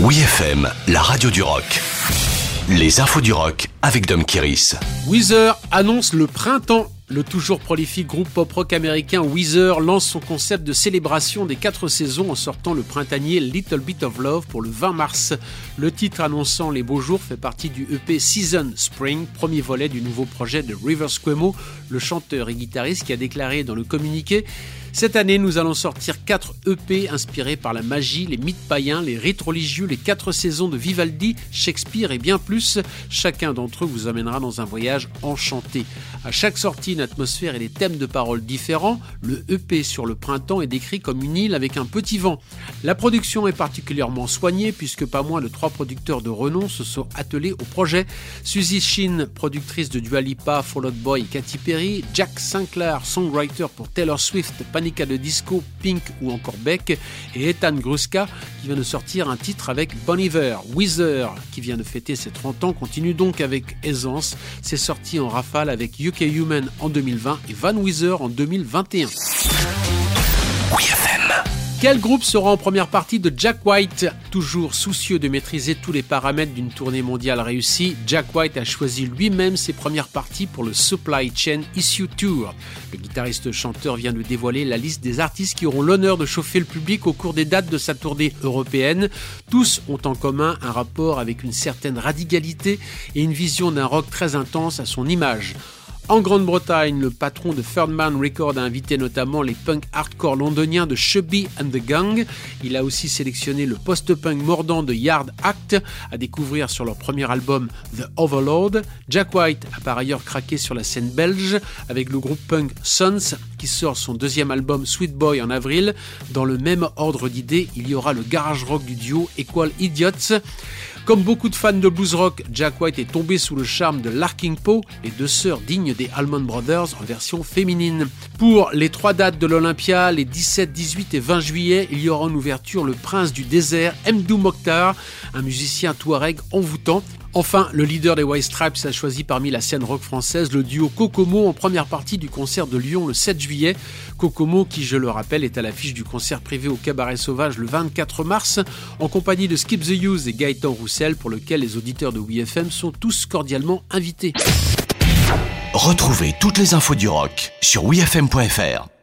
Oui FM, la radio du rock. Les infos du rock avec Dom Kiris. Weezer annonce le printemps. Le toujours prolifique groupe pop-rock américain Weezer lance son concept de célébration des quatre saisons en sortant le printanier Little Bit of Love pour le 20 mars. Le titre annonçant les beaux jours fait partie du EP Season Spring, premier volet du nouveau projet de Rivers Cuomo, le chanteur et guitariste qui a déclaré dans le communiqué cette année, nous allons sortir 4 EP inspirés par la magie, les mythes païens, les rites religieux, les 4 saisons de Vivaldi, Shakespeare et bien plus. Chacun d'entre eux vous amènera dans un voyage enchanté. À chaque sortie, une atmosphère et des thèmes de paroles différents. Le EP sur le printemps est décrit comme une île avec un petit vent. La production est particulièrement soignée puisque pas moins de 3 producteurs de renom se sont attelés au projet. Suzy Shin, productrice de Dua Lipa, Fall Out Boy Katy Perry, Jack Sinclair, songwriter pour Taylor Swift, De Disco, Pink ou encore Beck, et Ethan Gruska qui vient de sortir un titre avec Bon Iver. Weezer qui vient de fêter ses 30 ans continue donc avec aisance. C'est sorti en rafale avec UK Human en 2020 et Van Weezer en 2021. Quel groupe sera en première partie de Jack White Toujours soucieux de maîtriser tous les paramètres d'une tournée mondiale réussie, Jack White a choisi lui-même ses premières parties pour le Supply Chain Issue Tour. Le guitariste-chanteur vient de dévoiler la liste des artistes qui auront l'honneur de chauffer le public au cours des dates de sa tournée européenne. Tous ont en commun un rapport avec une certaine radicalité et une vision d'un rock très intense à son image. En Grande-Bretagne, le patron de Thirdman Records a invité notamment les punk hardcore londoniens de Chubby and the Gang. Il a aussi sélectionné le post-punk mordant de Yard Act à découvrir sur leur premier album The Overlord. Jack White a par ailleurs craqué sur la scène belge avec le groupe punk Sons qui sort son deuxième album Sweet Boy en avril. Dans le même ordre d'idées, il y aura le garage rock du duo Equal Idiots. Comme beaucoup de fans de blues rock, Jack White est tombé sous le charme de Larking Poe, les deux sœurs dignes des Allman Brothers en version féminine. Pour les trois dates de l'Olympia, les 17, 18 et 20 juillet, il y aura en ouverture le prince du désert, Mdou Mokhtar, un musicien touareg envoûtant. Enfin, le leader des White Stripes a choisi parmi la scène rock française le duo Kokomo en première partie du concert de Lyon le 7 juillet. Kokomo, qui je le rappelle, est à l'affiche du concert privé au Cabaret Sauvage le 24 mars, en compagnie de Skip the Use et Gaëtan Roussel, pour lequel les auditeurs de WeFM sont tous cordialement invités. Retrouvez toutes les infos du rock sur wefm.fr.